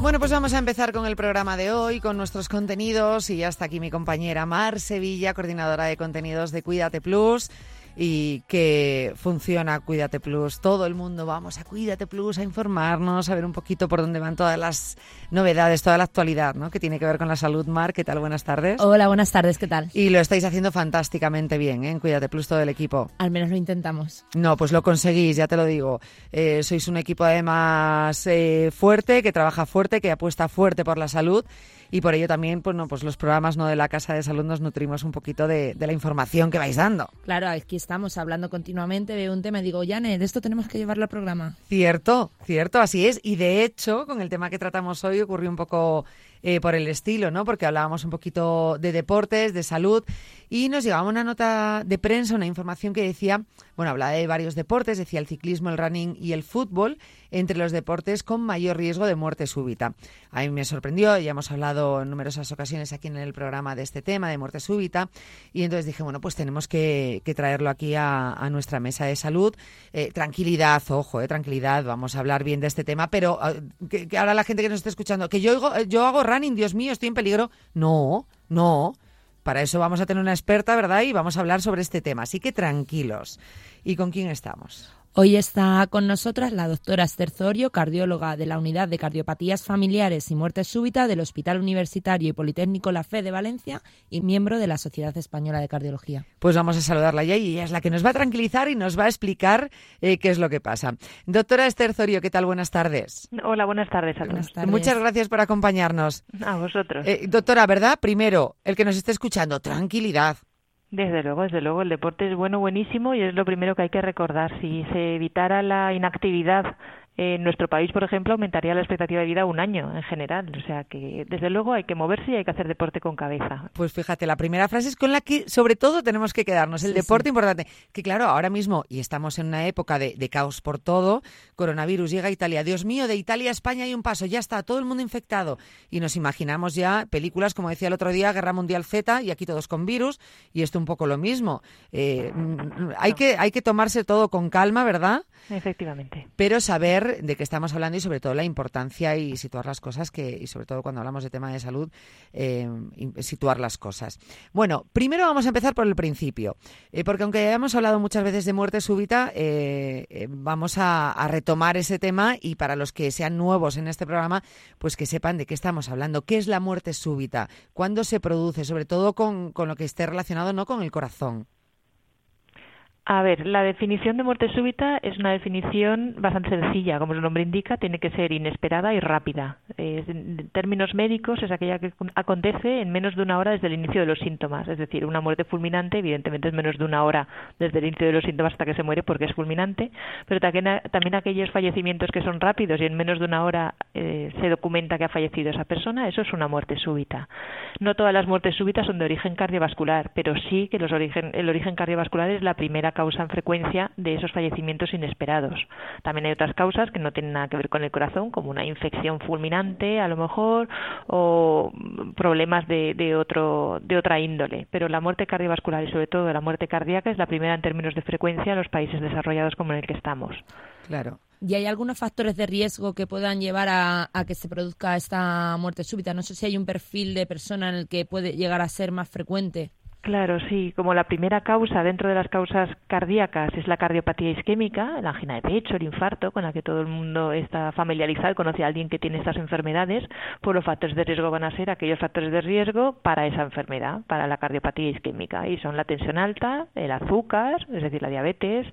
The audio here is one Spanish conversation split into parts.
Bueno, pues vamos a empezar con el programa de hoy, con nuestros contenidos y ya está aquí mi compañera Mar Sevilla, coordinadora de contenidos de Cuídate Plus y que funciona Cuídate Plus. Todo el mundo vamos a Cuídate Plus a informarnos, a ver un poquito por dónde van todas las novedades, toda la actualidad, ¿no? Que tiene que ver con la salud. Mar, ¿qué tal? Buenas tardes. Hola, buenas tardes, ¿qué tal? Y lo estáis haciendo fantásticamente bien, ¿eh? En Cuídate Plus todo el equipo. Al menos lo intentamos. No, pues lo conseguís, ya te lo digo. Eh, sois un equipo además eh, fuerte, que trabaja fuerte, que apuesta fuerte por la salud y por ello también pues, no, pues los programas no de la Casa de Salud nos nutrimos un poquito de, de la información que vais dando. Claro, aquí estamos hablando continuamente, veo un tema y digo, Yane, de esto tenemos que llevarlo al programa. Cierto, cierto, así es. Y de hecho, con el tema que tratamos hoy ocurrió un poco eh, por el estilo, ¿no? Porque hablábamos un poquito de deportes, de salud, y nos llegaba una nota de prensa, una información que decía, bueno, hablaba de varios deportes, decía el ciclismo, el running y el fútbol, entre los deportes con mayor riesgo de muerte súbita. A mí me sorprendió, ya hemos hablado en numerosas ocasiones aquí en el programa de este tema, de muerte súbita, y entonces dije, bueno, pues tenemos que, traerlo aquí a, nuestra mesa de salud. Eh, tranquilidad, ojo, eh, tranquilidad, vamos a hablar bien de este tema, pero que, ahora la gente que nos está escuchando, que yo, yo hago running, Dios mío, estoy en peligro. No, no. Para eso vamos a tener una experta, ¿verdad? Y vamos a hablar sobre este tema. Así que tranquilos. ¿Y con quién estamos? Hoy está con nosotras la doctora Esther Zorio, cardióloga de la Unidad de Cardiopatías Familiares y Muerte Súbita del Hospital Universitario y Politécnico La Fe de Valencia y miembro de la Sociedad Española de Cardiología. Pues vamos a saludarla ya y ella es la que nos va a tranquilizar y nos va a explicar eh, qué es lo que pasa. Doctora Esther Zorio, ¿qué tal? Buenas tardes. Hola, buenas tardes a todos. Muchas gracias por acompañarnos. A vosotros. Eh, doctora, ¿verdad? Primero, el que nos esté escuchando, tranquilidad. Desde luego, desde luego, el deporte es bueno, buenísimo y es lo primero que hay que recordar. Si se evitara la inactividad en nuestro país, por ejemplo, aumentaría la expectativa de vida un año en general. O sea que, desde luego, hay que moverse y hay que hacer deporte con cabeza. Pues fíjate, la primera frase es con la que, sobre todo, tenemos que quedarnos. El deporte importante. Que claro, ahora mismo, y estamos en una época de, caos por todo, coronavirus llega a Italia. Dios mío, de Italia a España hay un paso, ya está, todo el mundo infectado. Y nos imaginamos ya películas, como decía el otro día, Guerra Mundial Z, y aquí todos con virus, y esto un poco lo mismo. Eh, mm, hay, que, hay que tomarse todo con calma, ¿verdad? Efectivamente. Pero saber de qué estamos hablando y sobre todo la importancia y situar las cosas que, y sobre todo cuando hablamos de tema de salud, eh, situar las cosas. Bueno, primero vamos a empezar por el principio, eh, porque aunque hayamos hablado muchas veces de muerte súbita, eh, vamos a, retomar ese tema y para los que sean nuevos en este programa, pues que sepan de qué estamos hablando, qué es la muerte súbita, cuándo se produce, sobre todo con, con lo que esté relacionado no con el corazón. A ver, la definición de muerte súbita es una definición bastante sencilla, como su nombre indica, tiene que ser inesperada y rápida. en términos médicos es aquella que acontece en menos de una hora desde el inicio de los síntomas, es decir, una muerte fulminante evidentemente es menos de una hora desde el inicio de los síntomas hasta que se muere porque es fulminante, pero también, aquellos fallecimientos que son rápidos y en menos de una hora eh, se documenta que ha fallecido esa persona, eso es una muerte súbita. No todas las muertes súbitas son de origen cardiovascular, pero sí que los origen, el origen cardiovascular es la primera causa en frecuencia de esos fallecimientos inesperados. También hay otras causas que no tienen nada que ver con el corazón, como una infección fulminante, a lo mejor, o problemas de, de, otro, de otra índole. Pero la muerte cardiovascular y sobre todo la muerte cardíaca es la primera en términos de frecuencia en los países desarrollados como en el que estamos. Claro. ¿Y hay algunos factores de riesgo que puedan llevar a, a, que se produzca esta muerte súbita? No sé si hay un perfil de persona en el que puede llegar a ser más frecuente. Claro, sí. Como la primera causa dentro de las causas cardíacas es la cardiopatía isquémica, la angina de pecho, el infarto, con la que todo el mundo está familiarizado, conoce a alguien que tiene estas enfermedades, pues los factores de riesgo van a ser aquellos factores de riesgo para esa enfermedad, para la cardiopatía isquémica. Y son la tensión alta, el azúcar, es decir, la diabetes,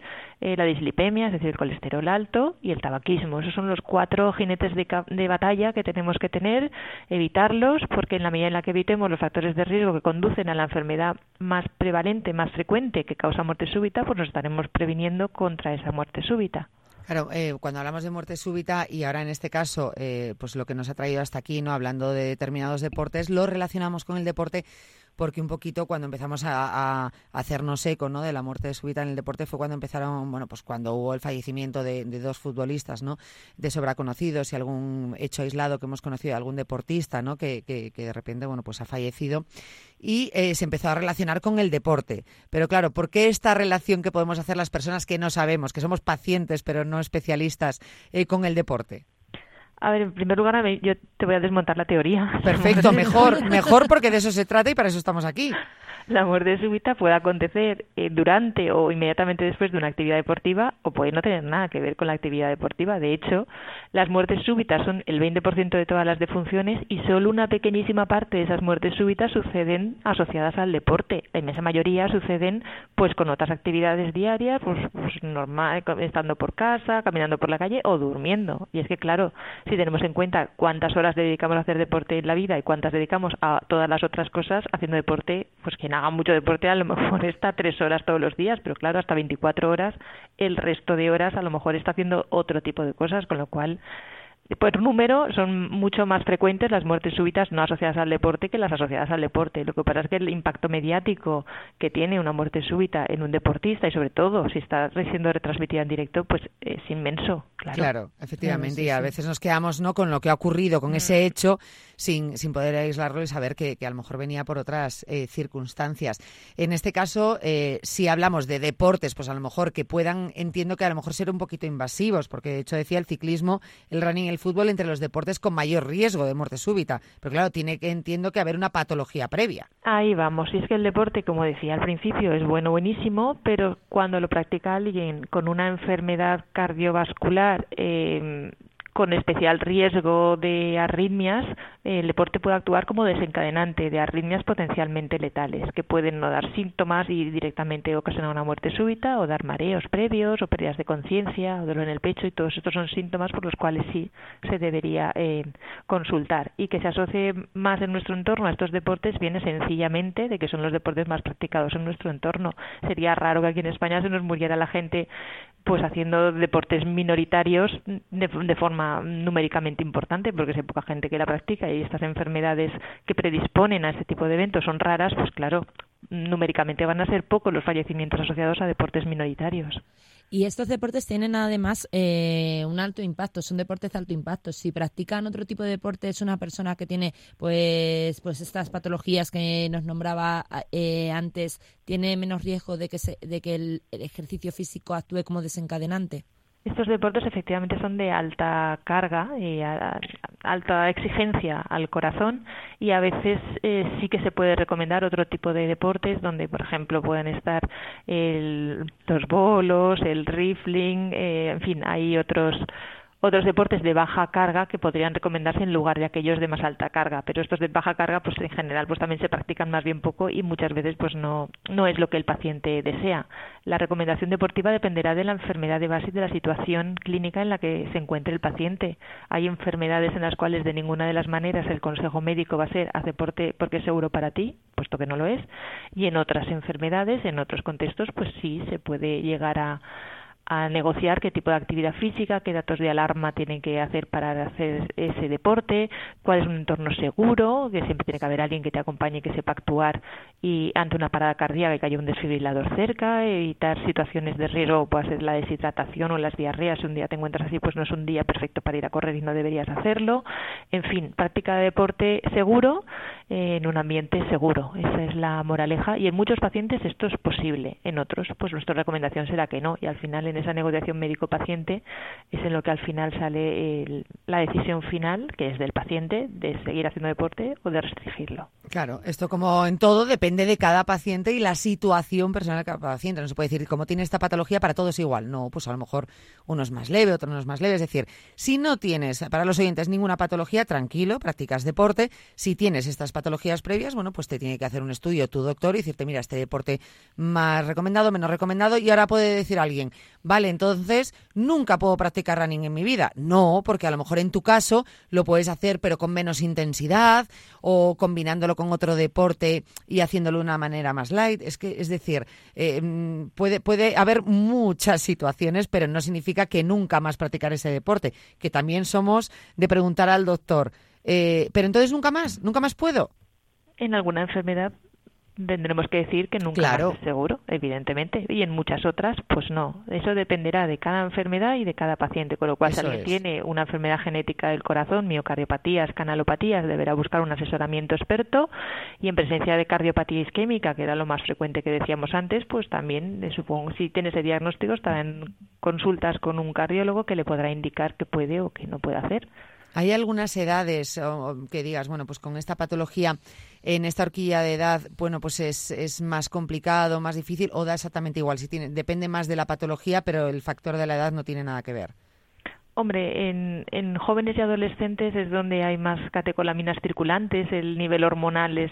eh, la dislipemia, es decir, el colesterol alto y el tabaquismo. Esos son los cuatro jinetes de, de batalla que tenemos que tener, evitarlos, porque en la medida en la que evitemos los factores de riesgo que conducen a la enfermedad más prevalente, más frecuente que causa muerte súbita, pues nos estaremos previniendo contra esa muerte súbita. Claro, eh, cuando hablamos de muerte súbita y ahora en este caso, eh, pues lo que nos ha traído hasta aquí, no hablando de determinados deportes, lo relacionamos con el deporte porque un poquito cuando empezamos a, hacernos eco ¿no? de la muerte súbita en el deporte fue cuando empezaron, bueno, pues cuando hubo el fallecimiento de, dos futbolistas, ¿no? De sobra conocidos y algún hecho aislado que hemos conocido de algún deportista, ¿no? Que, que, de repente, bueno, pues ha fallecido y eh, se empezó a relacionar con el deporte. Pero claro, ¿por qué esta relación que podemos hacer las personas que no sabemos, que somos pacientes pero no especialistas eh, con el deporte? A ver, en primer lugar, yo te voy a desmontar la teoría. Perfecto, mejor, mejor porque de eso se trata y para eso estamos aquí la muerte súbita puede acontecer eh, durante o inmediatamente después de una actividad deportiva o puede no tener nada que ver con la actividad deportiva. De hecho, las muertes súbitas son el 20% de todas las defunciones y solo una pequeñísima parte de esas muertes súbitas suceden asociadas al deporte. La inmensa mayoría suceden pues con otras actividades diarias, pues, pues normal, estando por casa, caminando por la calle o durmiendo. Y es que claro, si tenemos en cuenta cuántas horas dedicamos a hacer deporte en la vida y cuántas dedicamos a todas las otras cosas, haciendo deporte, pues que haga mucho deporte a lo mejor está tres horas todos los días, pero claro, hasta 24 horas, el resto de horas a lo mejor está haciendo otro tipo de cosas, con lo cual por número son mucho más frecuentes las muertes súbitas no asociadas al deporte que las asociadas al deporte. Lo que pasa es que el impacto mediático que tiene una muerte súbita en un deportista y sobre todo si está siendo retransmitida en directo, pues es inmenso. Claro, claro efectivamente. y a veces nos quedamos no con lo que ha ocurrido, con ese mm. hecho, sin, sin poder aislarlo y saber que, a lo mejor venía por otras eh, circunstancias. En este caso, eh, si hablamos de deportes, pues a lo mejor que puedan, entiendo que a lo mejor ser un poquito invasivos, porque de hecho decía el ciclismo, el running, el fútbol entre los deportes con mayor riesgo de muerte súbita. Pero claro, tiene que entiendo que haber una patología previa. Ahí vamos. Y es que el deporte, como decía al principio, es bueno, buenísimo, pero cuando lo practica alguien con una enfermedad cardiovascular eh, con especial riesgo de arritmias, el deporte puede actuar como desencadenante de arritmias potencialmente letales, que pueden no dar síntomas y directamente ocasionar una muerte súbita, o dar mareos previos, o pérdidas de conciencia, o dolor en el pecho, y todos estos son síntomas por los cuales sí se debería eh, consultar. Y que se asocie más en nuestro entorno a estos deportes viene sencillamente de que son los deportes más practicados en nuestro entorno. Sería raro que aquí en España se nos muriera la gente pues haciendo deportes minoritarios de, de forma numéricamente importante porque hay poca gente que la practica y estas enfermedades que predisponen a este tipo de eventos son raras, pues claro, numéricamente van a ser pocos los fallecimientos asociados a deportes minoritarios. Y estos deportes tienen además eh, un alto impacto, son deportes de alto impacto. Si practican otro tipo de deporte, es una persona que tiene pues pues estas patologías que nos nombraba eh, antes, tiene menos riesgo de que, se, de que el ejercicio físico actúe como desencadenante. Estos deportes efectivamente son de alta carga y alta exigencia al corazón y a veces eh, sí que se puede recomendar otro tipo de deportes donde, por ejemplo, pueden estar los bolos, el rifling, eh, en fin, hay otros otros deportes de baja carga que podrían recomendarse en lugar de aquellos de más alta carga, pero estos de baja carga pues en general pues también se practican más bien poco y muchas veces pues no no es lo que el paciente desea. La recomendación deportiva dependerá de la enfermedad de base y de la situación clínica en la que se encuentre el paciente. Hay enfermedades en las cuales de ninguna de las maneras el consejo médico va a ser haz deporte porque es seguro para ti, puesto que no lo es, y en otras enfermedades, en otros contextos pues sí se puede llegar a a negociar qué tipo de actividad física, qué datos de alarma tienen que hacer para hacer ese deporte, cuál es un entorno seguro, que siempre tiene que haber alguien que te acompañe y que sepa actuar y ante una parada cardíaca que haya un desfibrilador cerca, evitar situaciones de riesgo, puede ser la deshidratación o las diarreas, si un día te encuentras así, pues no es un día perfecto para ir a correr y no deberías hacerlo. En fin, práctica de deporte seguro eh, en un ambiente seguro, esa es la moraleja. Y en muchos pacientes esto es posible, en otros pues nuestra recomendación será que no. Y al final en esa negociación médico-paciente es en lo que al final sale la decisión final, que es del paciente, de seguir haciendo deporte o de restringirlo. Claro, esto como en todo depende de cada paciente y la situación personal de cada paciente. No se puede decir, como tiene esta patología, para todos igual. No, pues a lo mejor uno es más leve, otro no es más leve. Es decir, si no tienes, para los oyentes, ninguna patología, tranquilo, practicas deporte. Si tienes estas patologías previas, bueno, pues te tiene que hacer un estudio tu doctor y decirte, mira, este deporte más recomendado, menos recomendado. Y ahora puede decir alguien, vale, entonces nunca puedo practicar running en mi vida. No, porque a lo mejor en tu caso lo puedes hacer pero con menos intensidad o combinándolo con otro deporte y haciéndolo de una manera más light. Es que, es decir, eh, puede, puede haber muchas situaciones, pero no significa que nunca más practicar ese deporte, que también somos de preguntar al doctor, eh, pero entonces nunca más, nunca más puedo. En alguna enfermedad tendremos que decir que nunca claro. es seguro, evidentemente, y en muchas otras, pues no. Eso dependerá de cada enfermedad y de cada paciente, con lo cual si alguien tiene una enfermedad genética del corazón, miocardiopatías, canalopatías, deberá buscar un asesoramiento experto y en presencia de cardiopatía isquémica, que era lo más frecuente que decíamos antes, pues también, eh, supongo, si tiene ese diagnóstico, estará en consultas con un cardiólogo que le podrá indicar qué puede o qué no puede hacer. ¿Hay algunas edades que digas, bueno, pues con esta patología en esta horquilla de edad, bueno, pues es, es más complicado, más difícil o da exactamente igual? Si tiene, depende más de la patología, pero el factor de la edad no tiene nada que ver. Hombre, en, en, jóvenes y adolescentes es donde hay más catecolaminas circulantes, el nivel hormonal es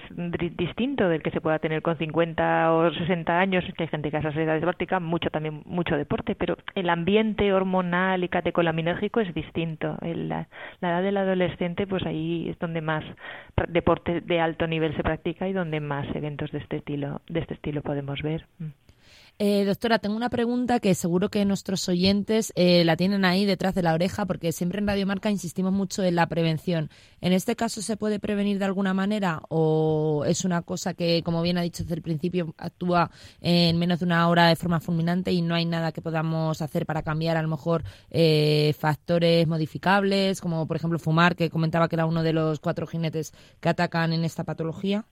distinto del que se pueda tener con 50 o 60 años, que hay gente que a esas edades practica mucho también mucho deporte, pero el ambiente hormonal y catecolaminérgico es distinto. la, la, edad del adolescente, pues ahí es donde más deporte de alto nivel se practica y donde más eventos de este estilo, de este estilo podemos ver. Eh, doctora, tengo una pregunta que seguro que nuestros oyentes eh, la tienen ahí detrás de la oreja, porque siempre en Radio Marca insistimos mucho en la prevención. ¿En este caso se puede prevenir de alguna manera o es una cosa que, como bien ha dicho desde el principio, actúa en menos de una hora de forma fulminante y no hay nada que podamos hacer para cambiar a lo mejor eh, factores modificables, como por ejemplo fumar, que comentaba que era uno de los cuatro jinetes que atacan en esta patología?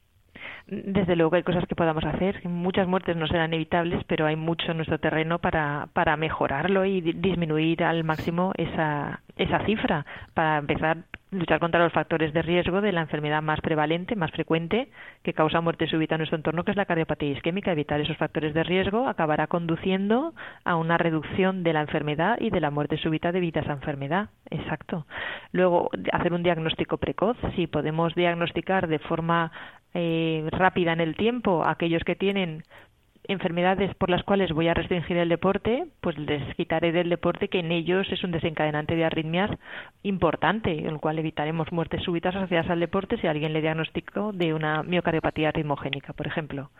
Desde luego hay cosas que podamos hacer. Muchas muertes no serán evitables, pero hay mucho en nuestro terreno para, para mejorarlo y disminuir al máximo esa, esa cifra. Para empezar, luchar contra los factores de riesgo de la enfermedad más prevalente, más frecuente, que causa muerte súbita en nuestro entorno, que es la cardiopatía isquémica. Evitar esos factores de riesgo acabará conduciendo a una reducción de la enfermedad y de la muerte súbita debido a esa enfermedad. Exacto. Luego, hacer un diagnóstico precoz. Si podemos diagnosticar de forma eh, rápida en el tiempo aquellos que tienen enfermedades por las cuales voy a restringir el deporte, pues les quitaré del deporte que en ellos es un desencadenante de arritmias importante, en el cual evitaremos muertes súbitas asociadas al deporte si alguien le diagnosticó de una miocardiopatía ritmogénica, por ejemplo.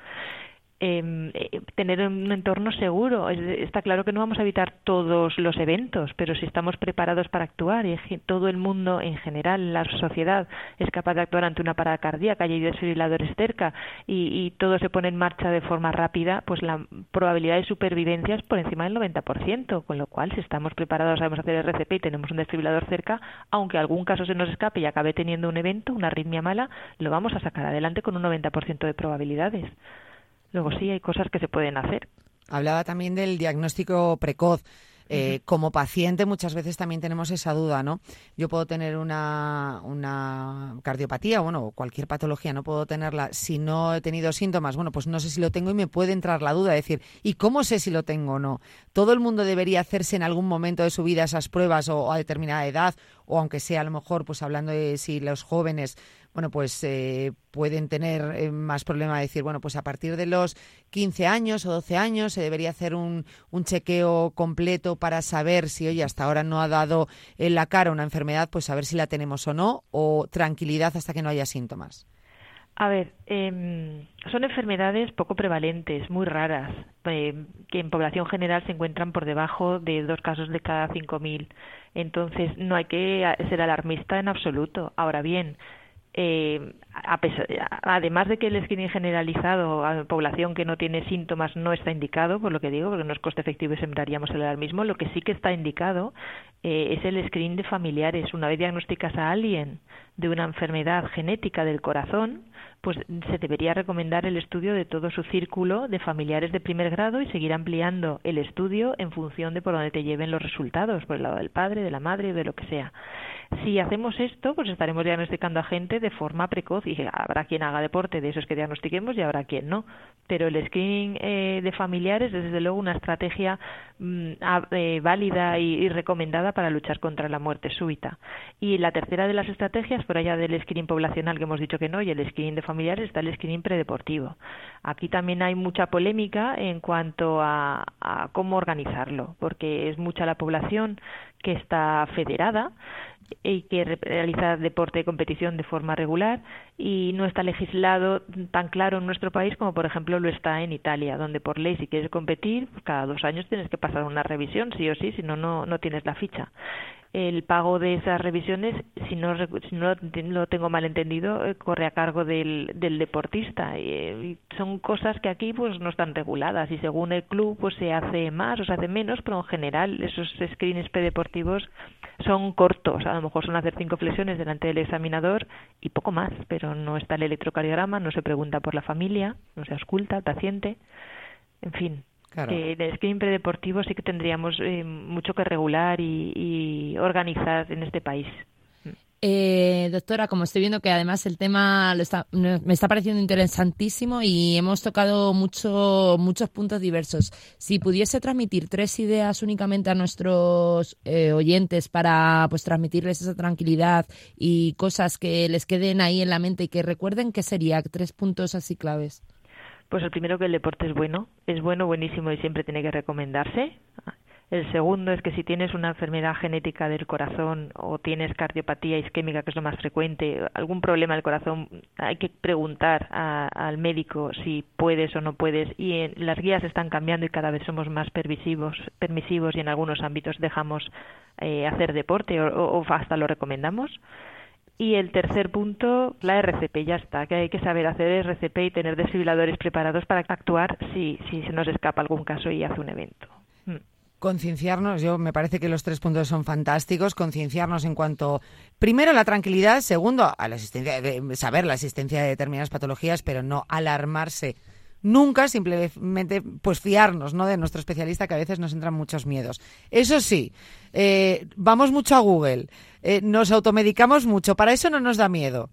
Em, eh, tener un entorno seguro. Está claro que no vamos a evitar todos los eventos, pero si estamos preparados para actuar y todo el mundo en general, la sociedad, es capaz de actuar ante una parada cardíaca y hay desfibriladores cerca y, y todo se pone en marcha de forma rápida, pues la probabilidad de supervivencia es por encima del 90%, con lo cual si estamos preparados, sabemos hacer RCP y tenemos un desfibrilador cerca, aunque algún caso se nos escape y acabe teniendo un evento, una arritmia mala, lo vamos a sacar adelante con un 90% de probabilidades. Luego sí hay cosas que se pueden hacer. Hablaba también del diagnóstico precoz. Eh, como paciente muchas veces también tenemos esa duda, ¿no? Yo puedo tener una, una cardiopatía, bueno, cualquier patología, no puedo tenerla si no he tenido síntomas. Bueno, pues no sé si lo tengo y me puede entrar la duda, de decir, ¿y cómo sé si lo tengo o no? ¿Todo el mundo debería hacerse en algún momento de su vida esas pruebas o a determinada edad? O aunque sea a lo mejor, pues hablando de si los jóvenes bueno, pues eh, pueden tener eh, más problema de decir, bueno, pues a partir de los 15 años o 12 años se debería hacer un, un chequeo completo para saber si, oye, hasta ahora no ha dado en la cara una enfermedad, pues saber si la tenemos o no, o tranquilidad hasta que no haya síntomas. A ver, eh, son enfermedades poco prevalentes, muy raras, eh, que en población general se encuentran por debajo de dos casos de cada 5.000. Entonces, no hay que ser alarmista en absoluto. Ahora bien, eh, además de que el screening generalizado a población que no tiene síntomas no está indicado, por lo que digo, porque no es coste efectivo y sembraríamos el alarmismo, lo que sí que está indicado eh, es el screening de familiares. Una vez diagnosticas a alguien de una enfermedad genética del corazón, pues se debería recomendar el estudio de todo su círculo de familiares de primer grado y seguir ampliando el estudio en función de por dónde te lleven los resultados, por el lado del padre, de la madre de lo que sea. Si hacemos esto, pues estaremos diagnosticando a gente de forma precoz y habrá quien haga deporte de esos que diagnostiquemos y habrá quien no. Pero el screening eh, de familiares es desde luego una estrategia mm, eh, válida y, recomendada para luchar contra la muerte súbita. Y la tercera de las estrategias, por allá del screening poblacional que hemos dicho que no, y el screening de familiares, está el screening predeportivo. Aquí también hay mucha polémica en cuanto a cómo organizarlo, porque es mucha la población que está federada y que realiza deporte de competición de forma regular y no está legislado tan claro en nuestro país como por ejemplo lo está en Italia, donde por ley si quieres competir cada dos años tienes que pasar una revisión sí o sí, si no no tienes la ficha. El pago de esas revisiones, si no, si no lo tengo mal entendido, eh, corre a cargo del, del deportista. Eh, son cosas que aquí pues no están reguladas y según el club pues se hace más o se hace menos, pero en general esos screens predeportivos son cortos. A lo mejor son hacer cinco flexiones delante del examinador y poco más, pero no está el electrocardiograma, no se pregunta por la familia, no se ausculta al paciente. En fin, Claro. Que el screening predeportivo sí que tendríamos eh, mucho que regular y, organizar en este país. Eh, doctora, como estoy viendo que además el tema me está pareciendo interesantísimo y hemos tocado mucho, muchos puntos diversos. Si pudiese transmitir tres ideas únicamente a nuestros eh, oyentes para pues transmitirles esa tranquilidad y cosas que les queden ahí en la mente y que recuerden, ¿qué sería? Tres puntos así claves. Pues el primero que el deporte es bueno, es bueno, buenísimo y siempre tiene que recomendarse. El segundo es que si tienes una enfermedad genética del corazón o tienes cardiopatía isquémica, que es lo más frecuente, algún problema del corazón, hay que preguntar al médico si puedes o no puedes. Y las guías están cambiando y cada vez somos más permisivos, permisivos y en algunos ámbitos dejamos eh, hacer deporte o hasta lo recomendamos. Y el tercer punto, la RCP, ya está, que hay que saber hacer RCP y tener desfibriladores preparados para actuar si, si se nos escapa algún caso y hace un evento. Mm. Concienciarnos, yo me parece que los tres puntos son fantásticos. Concienciarnos en cuanto, primero, la tranquilidad, segundo, a la asistencia, de saber la existencia de determinadas patologías, pero no alarmarse nunca simplemente pues fiarnos ¿no? de nuestro especialista que a veces nos entran muchos miedos. Eso sí, eh, vamos mucho a Google, eh, nos automedicamos mucho, para eso no nos da miedo.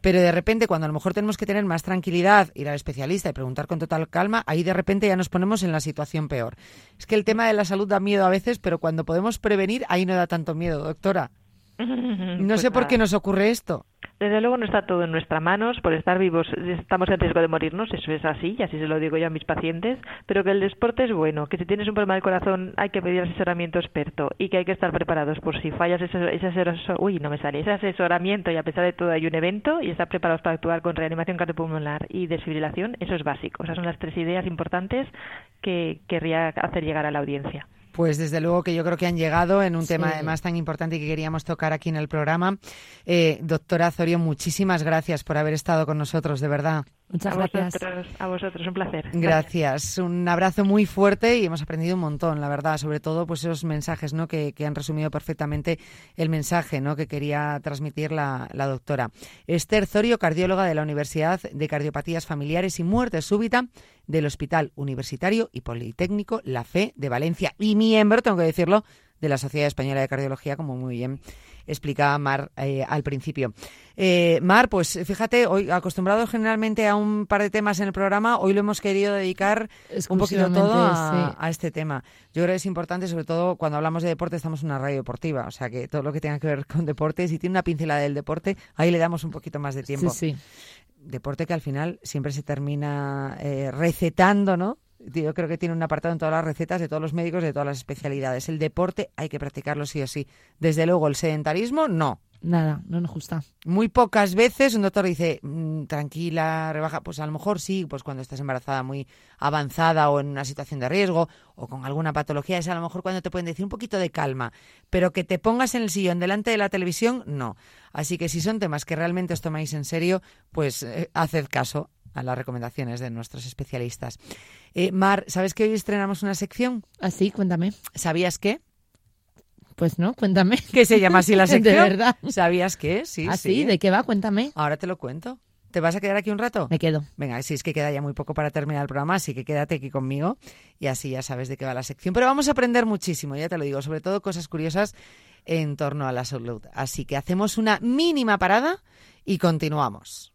Pero de repente, cuando a lo mejor tenemos que tener más tranquilidad, ir al especialista y preguntar con total calma, ahí de repente ya nos ponemos en la situación peor. Es que el tema de la salud da miedo a veces, pero cuando podemos prevenir, ahí no da tanto miedo, doctora. No pues sé por qué nos ocurre esto. Desde luego no está todo en nuestras manos, por estar vivos estamos en riesgo de morirnos, eso es así, y así se lo digo yo a mis pacientes, pero que el deporte es bueno, que si tienes un problema del corazón hay que pedir asesoramiento experto y que hay que estar preparados por si fallas ese, ese, uy, no me sale, ese asesoramiento y a pesar de todo hay un evento y estar preparados para actuar con reanimación cardiopulmonar y desfibrilación, eso es básico. Esas son las tres ideas importantes que querría hacer llegar a la audiencia. Pues desde luego que yo creo que han llegado en un tema además tan importante que queríamos tocar aquí en el programa. Eh, doctora Azorio, muchísimas gracias por haber estado con nosotros, de verdad. Muchas a gracias. Vosotros, a vosotros, un placer. Gracias. Un abrazo muy fuerte y hemos aprendido un montón, la verdad, sobre todo pues esos mensajes ¿no? que, han resumido perfectamente el mensaje ¿no? que quería transmitir la, la doctora. Esther Zorio, cardióloga de la Universidad de Cardiopatías Familiares y Muerte Súbita del Hospital Universitario y Politécnico La Fe de Valencia y miembro, tengo que decirlo, de la Sociedad Española de Cardiología, como muy bien explicaba Mar eh, al principio. Eh, Mar, pues fíjate, hoy acostumbrado generalmente a un par de temas en el programa, hoy lo hemos querido dedicar un poquito todo a, este tema. Yo creo que es importante, sobre todo cuando hablamos de deporte, estamos en una radio deportiva, o sea que todo lo que tenga que ver con deporte, si tiene una pincelada del deporte, ahí le damos un poquito más de tiempo. Sí, sí. Deporte que al final siempre se termina eh, recetando, ¿no? Yo creo que tiene un apartado en todas las recetas de todos los médicos de todas las especialidades. El deporte hay que practicarlo sí o sí. Desde luego, el sedentarismo, no. Nada, no nos gusta. Muy pocas veces un doctor dice, mm, tranquila, rebaja. Pues a lo mejor sí, pues cuando estás embarazada muy avanzada o en una situación de riesgo o con alguna patología, es a lo mejor cuando te pueden decir un poquito de calma. Pero que te pongas en el sillón delante de la televisión, no. Así que si son temas que realmente os tomáis en serio, pues eh, haced caso a las recomendaciones de nuestros especialistas. Eh, Mar, ¿sabes que hoy estrenamos una sección? Así, ah, cuéntame. ¿Sabías qué? Pues no, cuéntame. ¿Qué se llama así la sección? De verdad. ¿Sabías qué? Sí, ¿Ah, sí. ¿De qué va? Cuéntame. Ahora te lo cuento. ¿Te vas a quedar aquí un rato? Me quedo. Venga, si es que queda ya muy poco para terminar el programa, así que quédate aquí conmigo y así ya sabes de qué va la sección. Pero vamos a aprender muchísimo, ya te lo digo, sobre todo cosas curiosas en torno a la salud. Así que hacemos una mínima parada y continuamos.